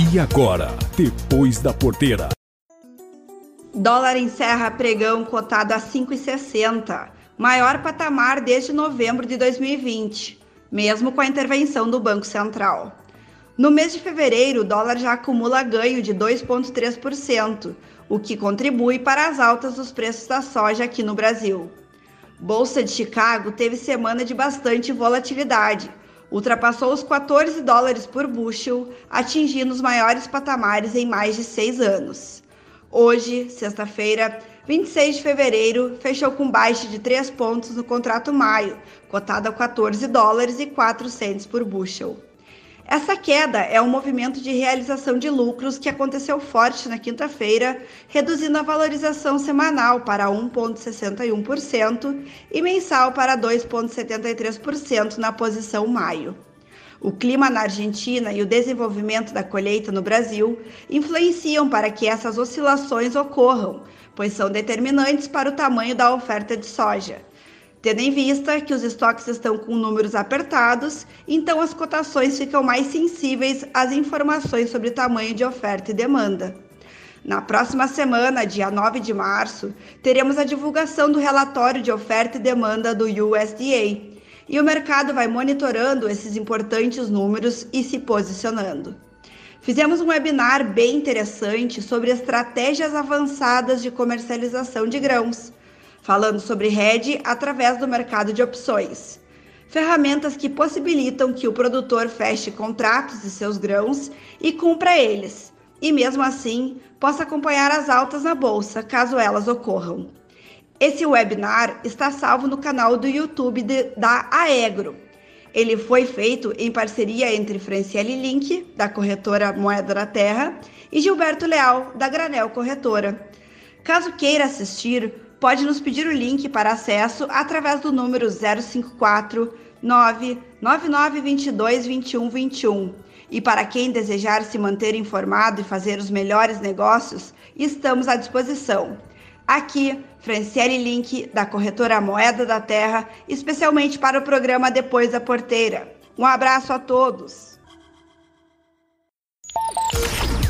E agora, depois da porteira. Dólar encerra pregão cotado a 5,60, maior patamar desde novembro de 2020, mesmo com a intervenção do Banco Central. No mês de fevereiro, o dólar já acumula ganho de 2,3%, o que contribui para as altas dos preços da soja aqui no Brasil. Bolsa de Chicago teve semana de bastante volatilidade, ultrapassou os 14 dólares por bushel, atingindo os maiores patamares em mais de seis anos. Hoje, sexta-feira, 26 de fevereiro, fechou com baixa de 3 pontos no contrato maio, cotado a 14 dólares e 4 centes por bushel. Essa queda é um movimento de realização de lucros que aconteceu forte na quinta-feira, reduzindo a valorização semanal para 1,61% e mensal para 2,73% na posição maio. O clima na Argentina e o desenvolvimento da colheita no Brasil influenciam para que essas oscilações ocorram, pois são determinantes para o tamanho da oferta de soja. Tendo em vista que os estoques estão com números apertados, então as cotações ficam mais sensíveis às informações sobre tamanho de oferta e demanda. Na próxima semana, dia 9 de março, teremos a divulgação do relatório de oferta e demanda do USDA, e o mercado vai monitorando esses importantes números e se posicionando. Fizemos um webinar bem interessante sobre estratégias avançadas de comercialização de grãos falando sobre hedge através do mercado de opções. Ferramentas que possibilitam que o produtor feche contratos de seus grãos e cumpra eles, e mesmo assim possa acompanhar as altas na bolsa, caso elas ocorram. Esse webinar está salvo no canal do YouTube de, da Aegro. Ele foi feito em parceria entre Franciele Link, da corretora Moeda da Terra, e Gilberto Leal, da Granel Corretora. Caso queira assistir, pode nos pedir o link para acesso através do número 054 99922 2121. E para quem desejar se manter informado e fazer os melhores negócios, estamos à disposição. Aqui, Franciele Link, da corretora Moeda da Terra, especialmente para o programa Depois da Porteira. Um abraço a todos!